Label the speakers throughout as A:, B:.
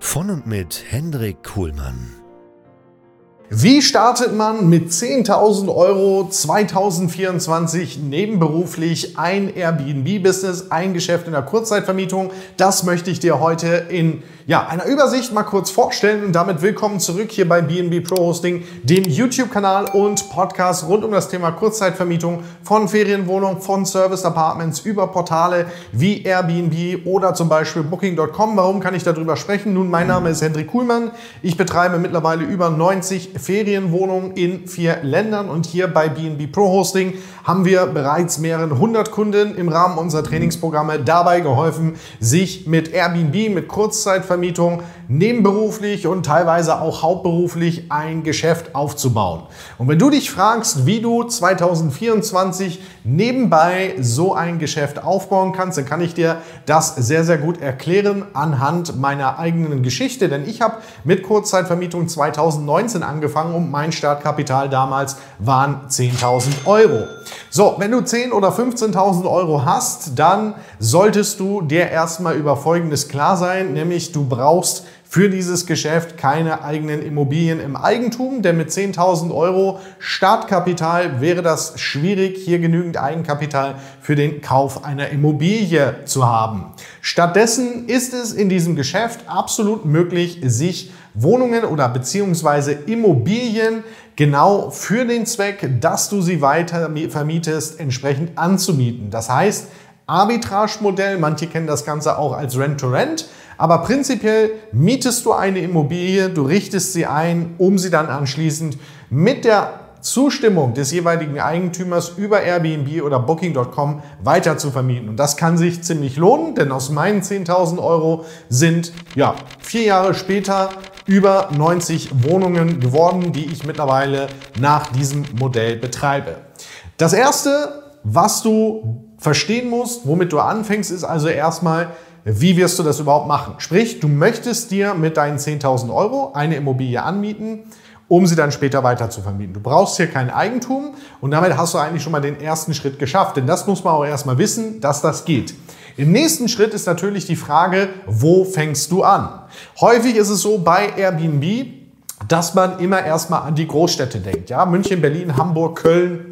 A: Von und mit Hendrik Kuhlmann.
B: Wie startet man mit 10.000 Euro 2024 nebenberuflich ein Airbnb-Business, ein Geschäft in der Kurzzeitvermietung? Das möchte ich dir heute in ja, einer Übersicht mal kurz vorstellen und damit willkommen zurück hier bei BNB Pro Hosting, dem YouTube-Kanal und Podcast rund um das Thema Kurzzeitvermietung von Ferienwohnungen, von Service Apartments über Portale wie Airbnb oder zum Beispiel Booking.com. Warum kann ich darüber sprechen? Nun, mein Name ist Hendrik Kuhlmann. Ich betreibe mittlerweile über 90 Ferienwohnungen in vier Ländern und hier bei BNB Pro Hosting haben wir bereits mehreren hundert Kunden im Rahmen unserer Trainingsprogramme dabei geholfen, sich mit Airbnb, mit Kurzzeitvermietung Vermietung nebenberuflich und teilweise auch hauptberuflich ein Geschäft aufzubauen. Und wenn du dich fragst, wie du 2024 nebenbei so ein Geschäft aufbauen kannst, dann kann ich dir das sehr, sehr gut erklären anhand meiner eigenen Geschichte. Denn ich habe mit Kurzzeitvermietung 2019 angefangen und mein Startkapital damals waren 10.000 Euro. So, wenn du 10.000 oder 15.000 Euro hast, dann solltest du dir erstmal über Folgendes klar sein, nämlich du brauchst für dieses Geschäft keine eigenen Immobilien im Eigentum, denn mit 10.000 Euro Startkapital wäre das schwierig, hier genügend Eigenkapital für den Kauf einer Immobilie zu haben. Stattdessen ist es in diesem Geschäft absolut möglich, sich Wohnungen oder beziehungsweise Immobilien genau für den Zweck, dass du sie weiter vermietest, entsprechend anzumieten. Das heißt, Arbitrage-Modell, manche kennen das Ganze auch als Rent-to-Rent. -Rent. Aber prinzipiell mietest du eine Immobilie, du richtest sie ein, um sie dann anschließend mit der Zustimmung des jeweiligen Eigentümers über Airbnb oder Booking.com weiter zu vermieten. Und das kann sich ziemlich lohnen, denn aus meinen 10.000 Euro sind ja vier Jahre später über 90 Wohnungen geworden, die ich mittlerweile nach diesem Modell betreibe. Das erste, was du verstehen musst, womit du anfängst, ist also erstmal, wie wirst du das überhaupt machen? Sprich, du möchtest dir mit deinen 10.000 Euro eine Immobilie anmieten, um sie dann später weiter zu vermieten. Du brauchst hier kein Eigentum und damit hast du eigentlich schon mal den ersten Schritt geschafft. Denn das muss man auch erstmal wissen, dass das geht. Im nächsten Schritt ist natürlich die Frage, wo fängst du an? Häufig ist es so bei Airbnb, dass man immer erstmal an die Großstädte denkt. Ja, München, Berlin, Hamburg, Köln,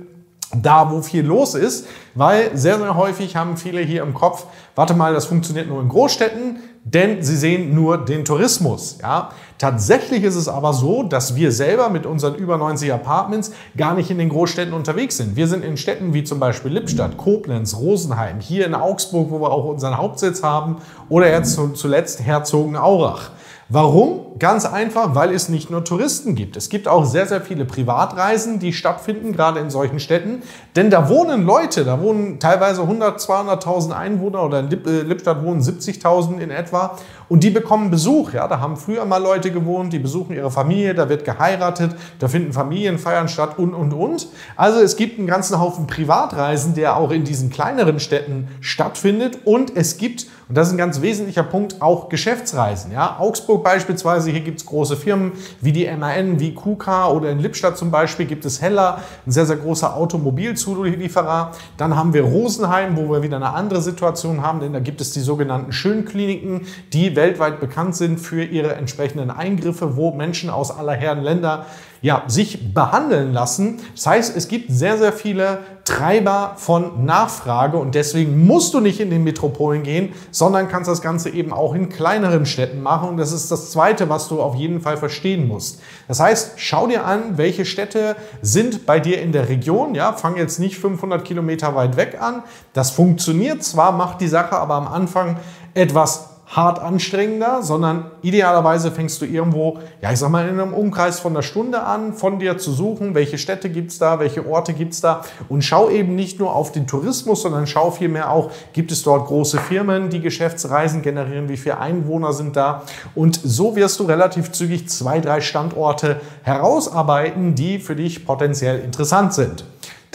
B: da, wo viel los ist, weil sehr, sehr häufig haben viele hier im Kopf, warte mal, das funktioniert nur in Großstädten, denn sie sehen nur den Tourismus. Ja? Tatsächlich ist es aber so, dass wir selber mit unseren über 90 Apartments gar nicht in den Großstädten unterwegs sind. Wir sind in Städten wie zum Beispiel Lippstadt, Koblenz, Rosenheim, hier in Augsburg, wo wir auch unseren Hauptsitz haben, oder jetzt zuletzt Herzogenaurach. Warum? Ganz einfach, weil es nicht nur Touristen gibt. Es gibt auch sehr, sehr viele Privatreisen, die stattfinden, gerade in solchen Städten. Denn da wohnen Leute, da wohnen teilweise 100, 200.000 Einwohner oder in äh, Lippstadt wohnen 70.000 in etwa. Und die bekommen Besuch. Ja, da haben früher mal Leute gewohnt, die besuchen ihre Familie, da wird geheiratet, da finden Familienfeiern statt und, und, und. Also es gibt einen ganzen Haufen Privatreisen, der auch in diesen kleineren Städten stattfindet. Und es gibt, und das ist ein ganz wesentlicher Punkt, auch Geschäftsreisen. Ja, Augsburg beispielsweise, hier gibt es große Firmen wie die MAN, wie KUKA oder in Lippstadt zum Beispiel gibt es Heller, ein sehr, sehr großer Automobilzulieferer. Dann haben wir Rosenheim, wo wir wieder eine andere Situation haben, denn da gibt es die sogenannten Schönkliniken, die weltweit bekannt sind für ihre entsprechenden Eingriffe, wo Menschen aus aller Herren Länder ja, sich behandeln lassen. Das heißt, es gibt sehr, sehr viele Treiber von Nachfrage und deswegen musst du nicht in den Metropolen gehen, sondern kannst das Ganze eben auch in kleineren Städten machen. Und das ist das Zweite, was du auf jeden Fall verstehen musst. Das heißt, schau dir an, welche Städte sind bei dir in der Region. Ja, fang jetzt nicht 500 Kilometer weit weg an. Das funktioniert zwar, macht die Sache aber am Anfang etwas hart anstrengender, sondern idealerweise fängst du irgendwo, ja, ich sag mal, in einem Umkreis von einer Stunde an, von dir zu suchen, welche Städte gibt's da, welche Orte gibt's da und schau eben nicht nur auf den Tourismus, sondern schau vielmehr auch, gibt es dort große Firmen, die Geschäftsreisen generieren, wie viele Einwohner sind da und so wirst du relativ zügig zwei, drei Standorte herausarbeiten, die für dich potenziell interessant sind.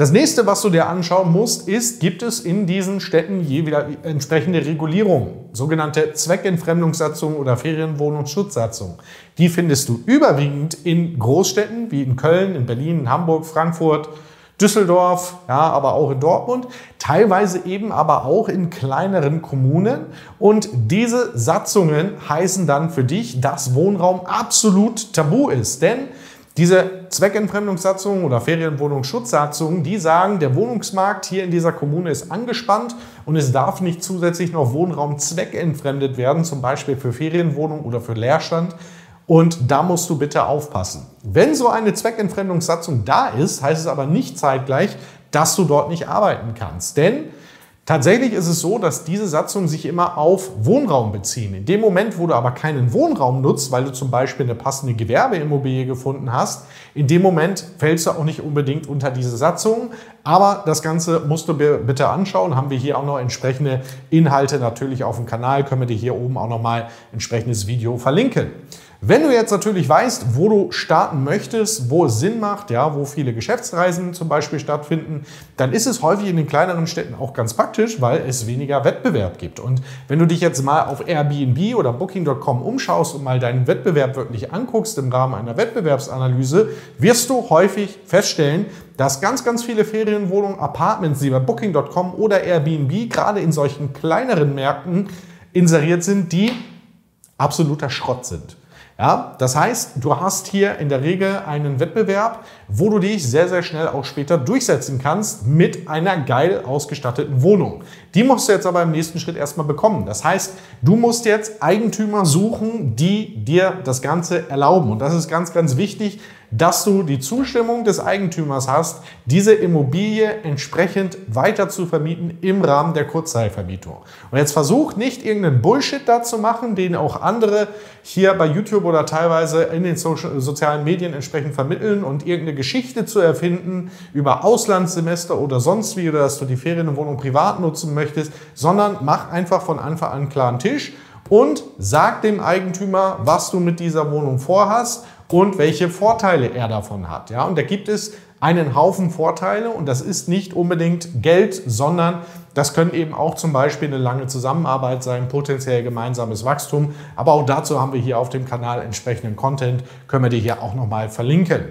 B: Das nächste, was du dir anschauen musst, ist, gibt es in diesen Städten je wieder entsprechende Regulierungen, sogenannte Zweckentfremdungssatzungen oder Ferienwohnungsschutzsatzungen. Die findest du überwiegend in Großstädten wie in Köln, in Berlin, in Hamburg, Frankfurt, Düsseldorf, ja, aber auch in Dortmund, teilweise eben aber auch in kleineren Kommunen. Und diese Satzungen heißen dann für dich, dass Wohnraum absolut tabu ist. Denn diese Zweckentfremdungssatzungen oder Ferienwohnungsschutzsatzungen, die sagen, der Wohnungsmarkt hier in dieser Kommune ist angespannt und es darf nicht zusätzlich noch Wohnraum zweckentfremdet werden, zum Beispiel für Ferienwohnungen oder für Leerstand. Und da musst du bitte aufpassen. Wenn so eine Zweckentfremdungssatzung da ist, heißt es aber nicht zeitgleich, dass du dort nicht arbeiten kannst. Denn Tatsächlich ist es so, dass diese Satzungen sich immer auf Wohnraum beziehen. In dem Moment, wo du aber keinen Wohnraum nutzt, weil du zum Beispiel eine passende Gewerbeimmobilie gefunden hast, in dem Moment fällst du auch nicht unbedingt unter diese Satzungen. Aber das Ganze musst du bitte anschauen. Haben wir hier auch noch entsprechende Inhalte natürlich auf dem Kanal. Können wir dir hier oben auch noch mal entsprechendes Video verlinken. Wenn du jetzt natürlich weißt, wo du starten möchtest, wo es Sinn macht, ja, wo viele Geschäftsreisen zum Beispiel stattfinden, dann ist es häufig in den kleineren Städten auch ganz praktisch, weil es weniger Wettbewerb gibt. Und wenn du dich jetzt mal auf Airbnb oder Booking.com umschaust und mal deinen Wettbewerb wirklich anguckst im Rahmen einer Wettbewerbsanalyse, wirst du häufig feststellen, dass ganz, ganz viele Ferienwohnungen, Apartments, die bei Booking.com oder Airbnb gerade in solchen kleineren Märkten inseriert sind, die absoluter Schrott sind. Ja, das heißt, du hast hier in der Regel einen Wettbewerb, wo du dich sehr, sehr schnell auch später durchsetzen kannst mit einer geil ausgestatteten Wohnung. Die musst du jetzt aber im nächsten Schritt erstmal bekommen. Das heißt, du musst jetzt Eigentümer suchen, die dir das Ganze erlauben. Und das ist ganz, ganz wichtig, dass du die Zustimmung des Eigentümers hast, diese Immobilie entsprechend weiter zu vermieten im Rahmen der Kurzzeitvermietung. Und jetzt versuch nicht irgendeinen Bullshit da zu machen, den auch andere hier bei YouTube oder teilweise in den sozialen Medien entsprechend vermitteln und irgendeine Geschichte zu erfinden über Auslandssemester oder sonst wie, oder dass du die Ferienwohnung privat nutzen möchtest, sondern mach einfach von Anfang an einen klaren Tisch und sag dem Eigentümer, was du mit dieser Wohnung vorhast und welche Vorteile er davon hat. Ja? Und da gibt es einen Haufen Vorteile und das ist nicht unbedingt Geld, sondern das können eben auch zum Beispiel eine lange Zusammenarbeit sein, potenziell gemeinsames Wachstum. Aber auch dazu haben wir hier auf dem Kanal entsprechenden Content, können wir dir hier auch nochmal verlinken.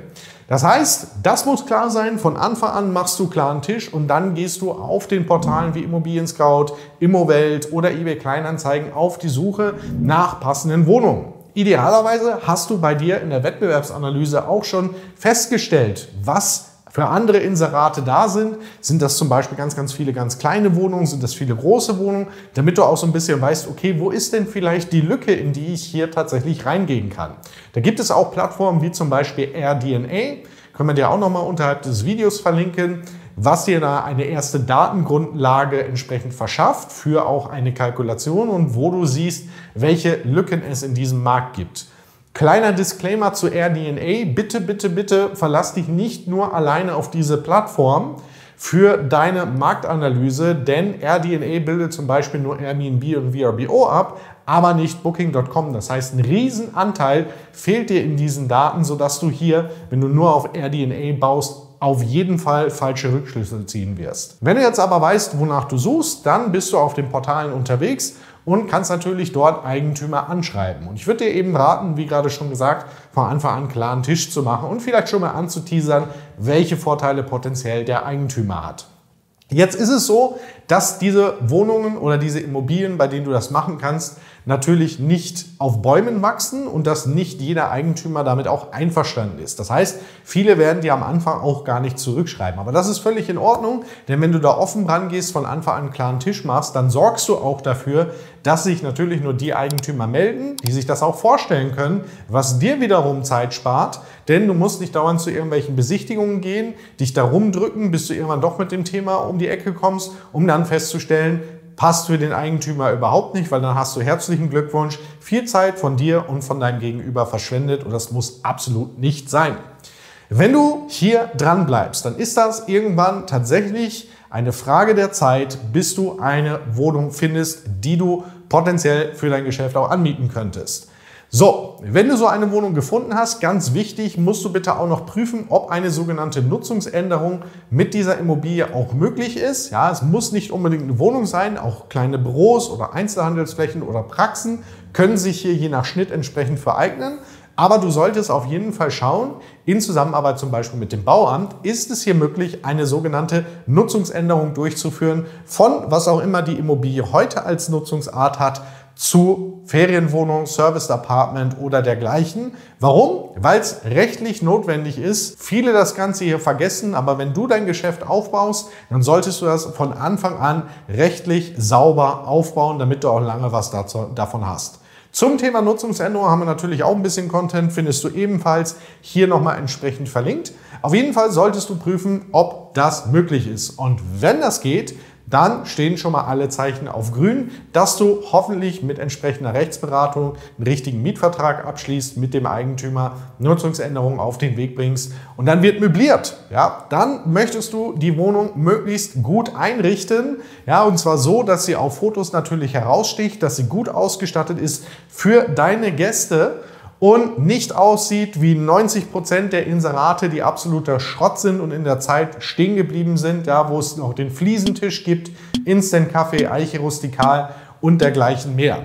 B: Das heißt, das muss klar sein. Von Anfang an machst du klaren Tisch und dann gehst du auf den Portalen wie Immobilien Scout, Immowelt oder eBay Kleinanzeigen auf die Suche nach passenden Wohnungen. Idealerweise hast du bei dir in der Wettbewerbsanalyse auch schon festgestellt, was für andere Inserate da sind. Sind das zum Beispiel ganz, ganz viele ganz kleine Wohnungen? Sind das viele große Wohnungen? Damit du auch so ein bisschen weißt, okay, wo ist denn vielleicht die Lücke, in die ich hier tatsächlich reingehen kann? Da gibt es auch Plattformen wie zum Beispiel AirDNA. Können wir dir auch nochmal unterhalb des Videos verlinken was dir da eine erste Datengrundlage entsprechend verschafft für auch eine Kalkulation und wo du siehst, welche Lücken es in diesem Markt gibt. Kleiner Disclaimer zu AirDNA. Bitte, bitte, bitte verlass dich nicht nur alleine auf diese Plattform für deine Marktanalyse, denn AirDNA bildet zum Beispiel nur Airbnb und VRBO ab, aber nicht Booking.com. Das heißt, ein Riesenanteil fehlt dir in diesen Daten, sodass du hier, wenn du nur auf AirDNA baust, auf jeden Fall falsche Rückschlüsse ziehen wirst. Wenn du jetzt aber weißt, wonach du suchst, dann bist du auf den Portalen unterwegs und kannst natürlich dort Eigentümer anschreiben. Und ich würde dir eben raten, wie gerade schon gesagt, von Anfang an klaren Tisch zu machen und vielleicht schon mal anzuteasern, welche Vorteile potenziell der Eigentümer hat. Jetzt ist es so, dass diese Wohnungen oder diese Immobilien, bei denen du das machen kannst, natürlich nicht auf Bäumen wachsen und dass nicht jeder Eigentümer damit auch einverstanden ist. Das heißt, viele werden dir am Anfang auch gar nicht zurückschreiben. Aber das ist völlig in Ordnung, denn wenn du da offen rangehst, von Anfang an einen klaren Tisch machst, dann sorgst du auch dafür, dass sich natürlich nur die Eigentümer melden, die sich das auch vorstellen können, was dir wiederum Zeit spart, denn du musst nicht dauernd zu irgendwelchen Besichtigungen gehen, dich da rumdrücken, bis du irgendwann doch mit dem Thema um die Ecke kommst, um dann festzustellen, passt für den Eigentümer überhaupt nicht, weil dann hast du herzlichen Glückwunsch, viel Zeit von dir und von deinem Gegenüber verschwendet und das muss absolut nicht sein. Wenn du hier dran bleibst, dann ist das irgendwann tatsächlich eine Frage der Zeit, bis du eine Wohnung findest, die du potenziell für dein Geschäft auch anmieten könntest. So, wenn du so eine Wohnung gefunden hast, ganz wichtig, musst du bitte auch noch prüfen, ob eine sogenannte Nutzungsänderung mit dieser Immobilie auch möglich ist. Ja, es muss nicht unbedingt eine Wohnung sein, auch kleine Büros oder Einzelhandelsflächen oder Praxen können sich hier je nach Schnitt entsprechend vereignen. Aber du solltest auf jeden Fall schauen, in Zusammenarbeit zum Beispiel mit dem Bauamt, ist es hier möglich, eine sogenannte Nutzungsänderung durchzuführen von was auch immer die Immobilie heute als Nutzungsart hat zu Ferienwohnung, Service Apartment oder dergleichen. Warum? Weil es rechtlich notwendig ist. Viele das Ganze hier vergessen, aber wenn du dein Geschäft aufbaust, dann solltest du das von Anfang an rechtlich sauber aufbauen, damit du auch lange was dazu, davon hast. Zum Thema Nutzungsänderung haben wir natürlich auch ein bisschen Content, findest du ebenfalls hier nochmal entsprechend verlinkt. Auf jeden Fall solltest du prüfen, ob das möglich ist. Und wenn das geht, dann stehen schon mal alle Zeichen auf grün, dass du hoffentlich mit entsprechender Rechtsberatung einen richtigen Mietvertrag abschließt mit dem Eigentümer, Nutzungsänderungen auf den Weg bringst und dann wird möbliert. Ja, dann möchtest du die Wohnung möglichst gut einrichten, ja, und zwar so, dass sie auf Fotos natürlich heraussticht, dass sie gut ausgestattet ist für deine Gäste und nicht aussieht wie 90 Prozent der Inserate, die absoluter Schrott sind und in der Zeit stehen geblieben sind, ja, wo es noch den Fliesentisch gibt, Instant Kaffee, Eiche rustikal und dergleichen mehr.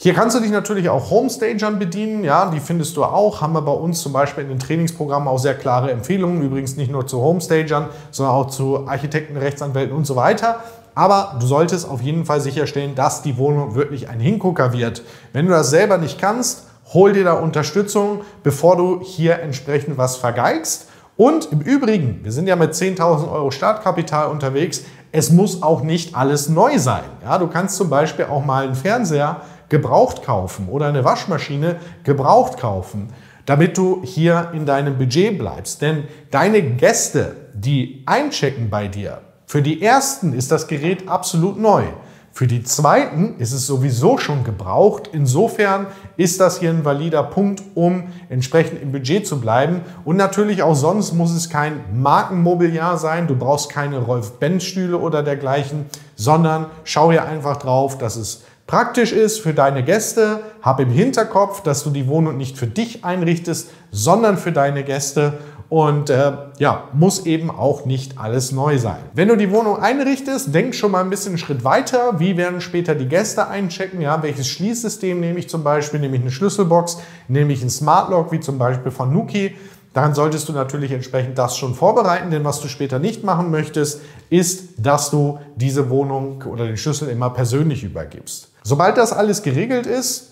B: Hier kannst du dich natürlich auch Homestagern bedienen, ja, die findest du auch. Haben wir bei uns zum Beispiel in den Trainingsprogrammen auch sehr klare Empfehlungen, übrigens nicht nur zu Homestagern, sondern auch zu Architekten, Rechtsanwälten und so weiter. Aber du solltest auf jeden Fall sicherstellen, dass die Wohnung wirklich ein Hingucker wird. Wenn du das selber nicht kannst, hol dir da Unterstützung, bevor du hier entsprechend was vergeigst. Und im Übrigen, wir sind ja mit 10.000 Euro Startkapital unterwegs, es muss auch nicht alles neu sein. Ja, du kannst zum Beispiel auch mal einen Fernseher gebraucht kaufen oder eine Waschmaschine gebraucht kaufen, damit du hier in deinem Budget bleibst. Denn deine Gäste, die einchecken bei dir, für die ersten ist das Gerät absolut neu. Für die zweiten ist es sowieso schon gebraucht. Insofern ist das hier ein valider Punkt, um entsprechend im Budget zu bleiben. Und natürlich auch sonst muss es kein Markenmobiliar sein. Du brauchst keine Rolf-Benz-Stühle oder dergleichen, sondern schau hier einfach drauf, dass es praktisch ist für deine Gäste. Hab im Hinterkopf, dass du die Wohnung nicht für dich einrichtest, sondern für deine Gäste und äh, ja, muss eben auch nicht alles neu sein. Wenn du die Wohnung einrichtest, denk schon mal ein bisschen einen Schritt weiter. Wie werden später die Gäste einchecken? Ja, welches Schließsystem nehme ich zum Beispiel? Nehme ich eine Schlüsselbox? Nehme ich ein Smart Lock, wie zum Beispiel von Nuki? Dann solltest du natürlich entsprechend das schon vorbereiten, denn was du später nicht machen möchtest, ist, dass du diese Wohnung oder den Schlüssel immer persönlich übergibst. Sobald das alles geregelt ist,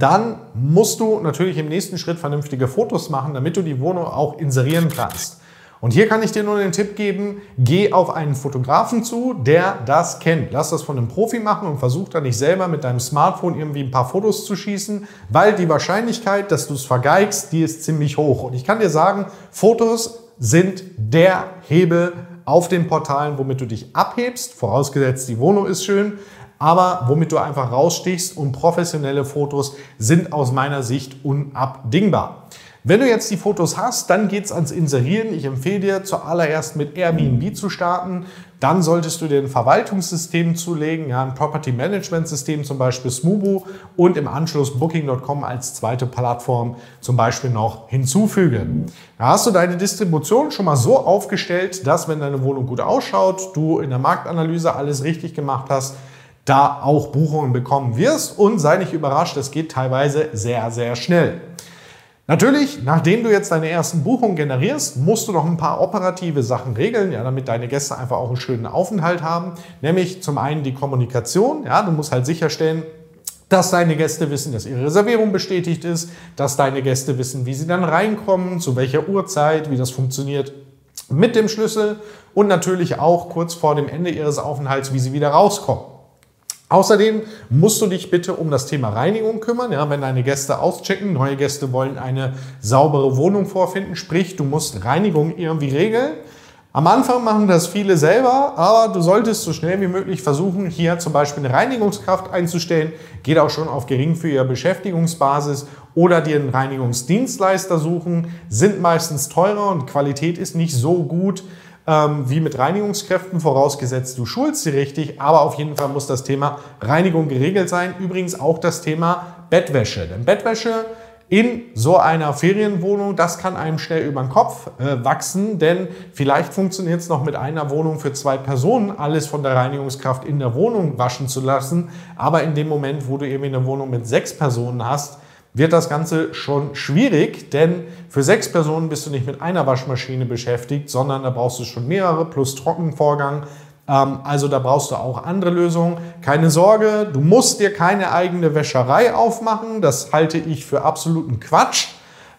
B: dann musst du natürlich im nächsten Schritt vernünftige Fotos machen, damit du die Wohnung auch inserieren kannst. Und hier kann ich dir nur den Tipp geben, geh auf einen Fotografen zu, der das kennt. Lass das von einem Profi machen und versuch da nicht selber mit deinem Smartphone irgendwie ein paar Fotos zu schießen, weil die Wahrscheinlichkeit, dass du es vergeigst, die ist ziemlich hoch. Und ich kann dir sagen, Fotos sind der Hebel auf den Portalen, womit du dich abhebst, vorausgesetzt die Wohnung ist schön, aber womit du einfach rausstichst und professionelle Fotos sind aus meiner Sicht unabdingbar. Wenn du jetzt die Fotos hast, dann geht's ans Inserieren. Ich empfehle dir zuallererst mit Airbnb zu starten. Dann solltest du dir ein Verwaltungssystem zulegen, ja, ein Property Management System, zum Beispiel Smubo und im Anschluss Booking.com als zweite Plattform zum Beispiel noch hinzufügen. Da hast du deine Distribution schon mal so aufgestellt, dass wenn deine Wohnung gut ausschaut, du in der Marktanalyse alles richtig gemacht hast, da auch Buchungen bekommen wirst und sei nicht überrascht, es geht teilweise sehr, sehr schnell. Natürlich, nachdem du jetzt deine ersten Buchungen generierst, musst du noch ein paar operative Sachen regeln, ja, damit deine Gäste einfach auch einen schönen Aufenthalt haben. Nämlich zum einen die Kommunikation. Ja, du musst halt sicherstellen, dass deine Gäste wissen, dass ihre Reservierung bestätigt ist, dass deine Gäste wissen, wie sie dann reinkommen, zu welcher Uhrzeit, wie das funktioniert mit dem Schlüssel und natürlich auch kurz vor dem Ende ihres Aufenthalts, wie sie wieder rauskommen. Außerdem musst du dich bitte um das Thema Reinigung kümmern. Ja, wenn deine Gäste auschecken, neue Gäste wollen eine saubere Wohnung vorfinden, sprich, du musst Reinigung irgendwie regeln. Am Anfang machen das viele selber, aber du solltest so schnell wie möglich versuchen, hier zum Beispiel eine Reinigungskraft einzustellen. Geht auch schon auf geringfügige Beschäftigungsbasis oder dir einen Reinigungsdienstleister suchen. Sind meistens teurer und Qualität ist nicht so gut ähm, wie mit Reinigungskräften, vorausgesetzt du schulst sie richtig. Aber auf jeden Fall muss das Thema Reinigung geregelt sein. Übrigens auch das Thema Bettwäsche. Denn Bettwäsche in so einer Ferienwohnung, das kann einem schnell über den Kopf äh, wachsen, denn vielleicht funktioniert es noch mit einer Wohnung für zwei Personen, alles von der Reinigungskraft in der Wohnung waschen zu lassen. Aber in dem Moment, wo du irgendwie eine Wohnung mit sechs Personen hast, wird das Ganze schon schwierig, denn für sechs Personen bist du nicht mit einer Waschmaschine beschäftigt, sondern da brauchst du schon mehrere plus Trockenvorgang. Ähm, also da brauchst du auch andere Lösungen. Keine Sorge, du musst dir keine eigene Wäscherei aufmachen. Das halte ich für absoluten Quatsch.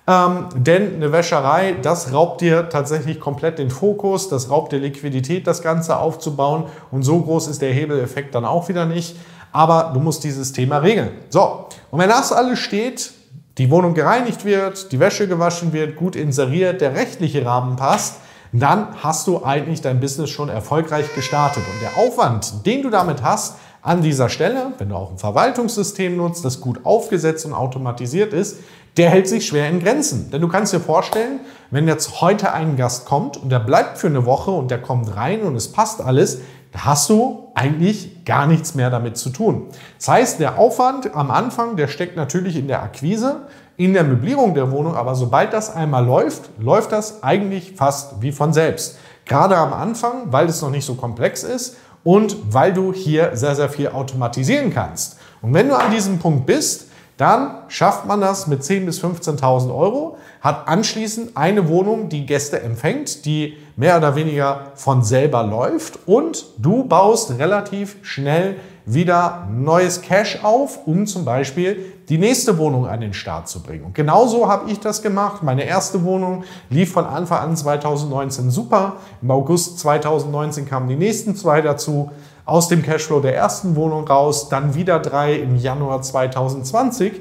B: Ähm, denn eine Wäscherei, das raubt dir tatsächlich komplett den Fokus, das raubt dir Liquidität, das Ganze aufzubauen. Und so groß ist der Hebeleffekt dann auch wieder nicht. Aber du musst dieses Thema regeln. So, und wenn das alles steht, die Wohnung gereinigt wird, die Wäsche gewaschen wird, gut inseriert, der rechtliche Rahmen passt, dann hast du eigentlich dein Business schon erfolgreich gestartet. Und der Aufwand, den du damit hast, an dieser Stelle, wenn du auch ein Verwaltungssystem nutzt, das gut aufgesetzt und automatisiert ist, der hält sich schwer in Grenzen. Denn du kannst dir vorstellen, wenn jetzt heute ein Gast kommt und der bleibt für eine Woche und der kommt rein und es passt alles, hast du eigentlich gar nichts mehr damit zu tun. Das heißt, der Aufwand am Anfang, der steckt natürlich in der Akquise in der Möblierung der Wohnung, aber sobald das einmal läuft, läuft das eigentlich fast wie von selbst. Gerade am Anfang, weil es noch nicht so komplex ist und weil du hier sehr, sehr viel automatisieren kannst. Und wenn du an diesem Punkt bist, dann schafft man das mit 10.000 bis 15.000 Euro, hat anschließend eine Wohnung, die Gäste empfängt, die mehr oder weniger von selber läuft und du baust relativ schnell wieder neues Cash auf, um zum Beispiel die nächste Wohnung an den Start zu bringen. Und genauso habe ich das gemacht. Meine erste Wohnung lief von Anfang an 2019 super. Im August 2019 kamen die nächsten zwei dazu. Aus dem Cashflow der ersten Wohnung raus, dann wieder drei im Januar 2020.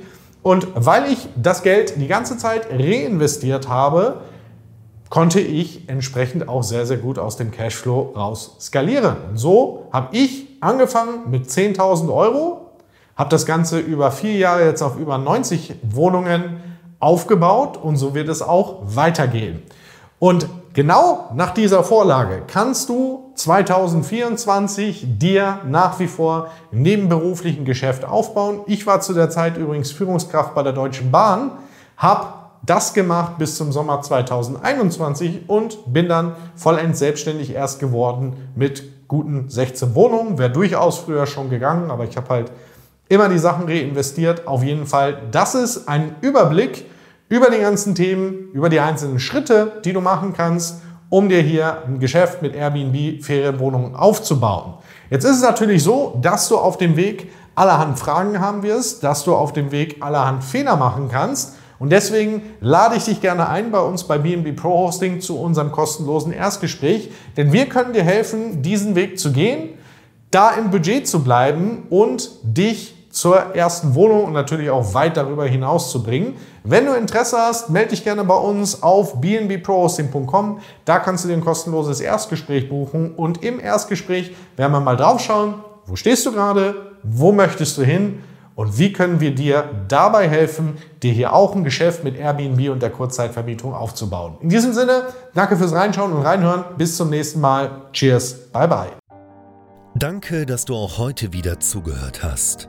B: Und weil ich das Geld die ganze Zeit reinvestiert habe, konnte ich entsprechend auch sehr, sehr gut aus dem Cashflow raus skalieren. Und so habe ich angefangen mit 10.000 Euro, habe das Ganze über vier Jahre jetzt auf über 90 Wohnungen aufgebaut und so wird es auch weitergehen. Und genau nach dieser Vorlage kannst du 2024 dir nach wie vor nebenberuflichen Geschäft aufbauen. Ich war zu der Zeit übrigens Führungskraft bei der Deutschen Bahn, habe das gemacht bis zum Sommer 2021 und bin dann vollends selbstständig erst geworden mit guten 16 Wohnungen. Wäre durchaus früher schon gegangen, aber ich habe halt immer die Sachen reinvestiert. Auf jeden Fall, das ist ein Überblick über die ganzen Themen, über die einzelnen Schritte, die du machen kannst, um dir hier ein Geschäft mit Airbnb Ferienwohnungen aufzubauen. Jetzt ist es natürlich so, dass du auf dem Weg allerhand Fragen haben wirst, dass du auf dem Weg allerhand Fehler machen kannst und deswegen lade ich dich gerne ein bei uns bei BNB Pro Hosting zu unserem kostenlosen Erstgespräch, denn wir können dir helfen, diesen Weg zu gehen, da im Budget zu bleiben und dich zur ersten Wohnung und natürlich auch weit darüber hinaus zu bringen. Wenn du Interesse hast, melde dich gerne bei uns auf bnbprohosting.com. Da kannst du dir ein kostenloses Erstgespräch buchen und im Erstgespräch werden wir mal drauf schauen, wo stehst du gerade, wo möchtest du hin und wie können wir dir dabei helfen, dir hier auch ein Geschäft mit Airbnb und der Kurzzeitvermietung aufzubauen. In diesem Sinne, danke fürs Reinschauen und Reinhören. Bis zum nächsten Mal. Cheers. Bye bye.
A: Danke, dass du auch heute wieder zugehört hast.